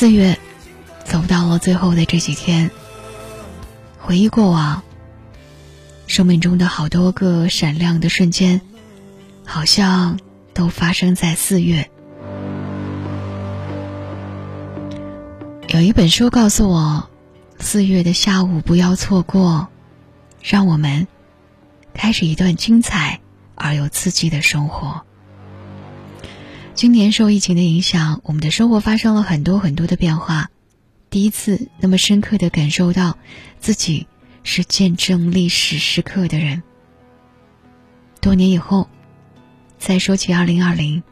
四月，走到了最后的这几天，回忆过往，生命中的好多个闪亮的瞬间，好像都发生在四月。有一本书告诉我，四月的下午不要错过，让我们开始一段精彩而又刺激的生活。今年受疫情的影响，我们的生活发生了很多很多的变化。第一次那么深刻的感受到，自己是见证历史时刻的人。多年以后，再说起二零二零，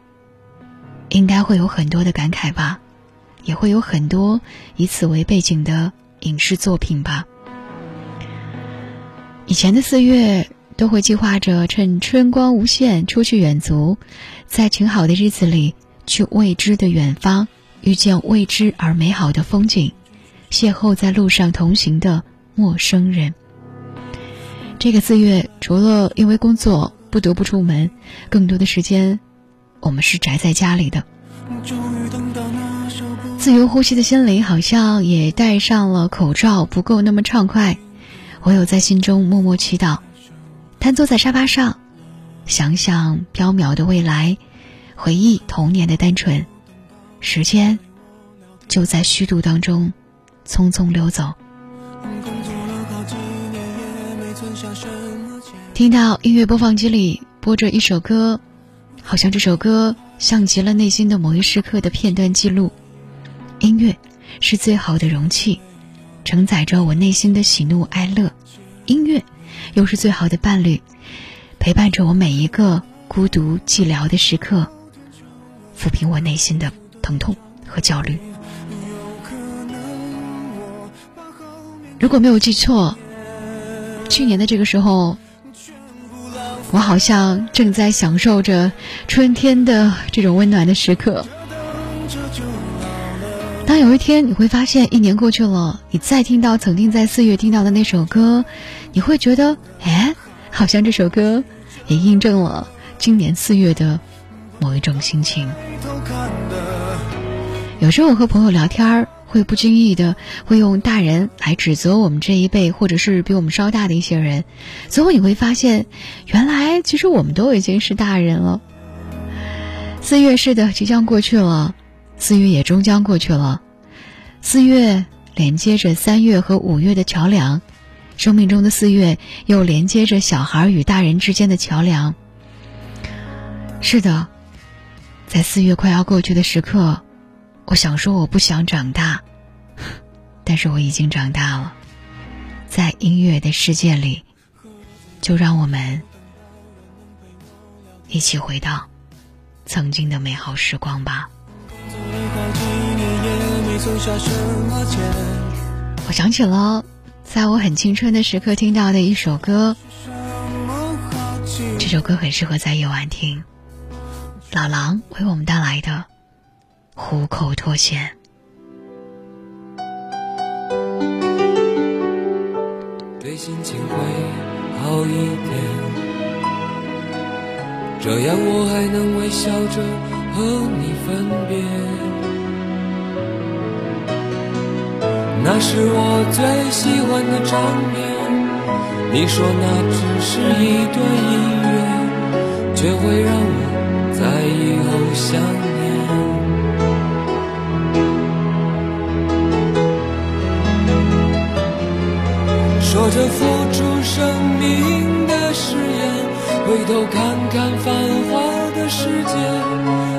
应该会有很多的感慨吧。也会有很多以此为背景的影视作品吧。以前的四月都会计划着趁春光无限出去远足，在晴好的日子里去未知的远方，遇见未知而美好的风景，邂逅在路上同行的陌生人。这个四月，除了因为工作不得不出门，更多的时间我们是宅在家里的。自由呼吸的心灵好像也戴上了口罩，不够那么畅快。我有在心中默默祈祷，瘫坐在沙发上，想想缥缈的未来，回忆童年的单纯。时间就在虚度当中匆匆溜走。听到音乐播放机里播着一首歌，好像这首歌像极了内心的某一时刻的片段记录。音乐是最好的容器，承载着我内心的喜怒哀乐；音乐又是最好的伴侣，陪伴着我每一个孤独寂寥的时刻，抚平我内心的疼痛和焦虑。如果没有记错，去年的这个时候，我好像正在享受着春天的这种温暖的时刻。有一天你会发现，一年过去了，你再听到曾经在四月听到的那首歌，你会觉得，哎，好像这首歌也印证了今年四月的某一种心情。有时候我和朋友聊天儿会不经意的会用大人来指责我们这一辈，或者是比我们稍大的一些人，最后你会发现，原来其实我们都已经是大人了。四月是的，即将过去了。四月也终将过去了，四月连接着三月和五月的桥梁，生命中的四月又连接着小孩与大人之间的桥梁。是的，在四月快要过去的时刻，我想说我不想长大，但是我已经长大了。在音乐的世界里，就让我们一起回到曾经的美好时光吧。我想起了，在我很青春的时刻听到的一首歌，这首歌很适合在夜晚听。老狼为我们带来的《虎口脱险》。对心情会好一点，这样我还能微笑着和你分别。那是我最喜欢的唱片。你说那只是一段音乐，却会让我在以后想念。说着付出生命的誓言，回头看看繁华的世界，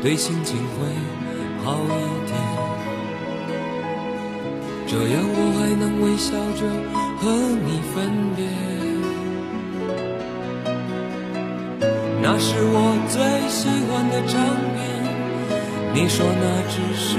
对心情会好一点。这样我还能微笑着和你分别。那是我最喜欢的唱片，你说那只是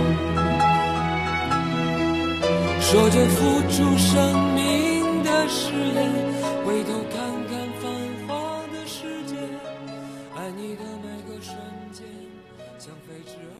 说着付出生命的誓言，回头看。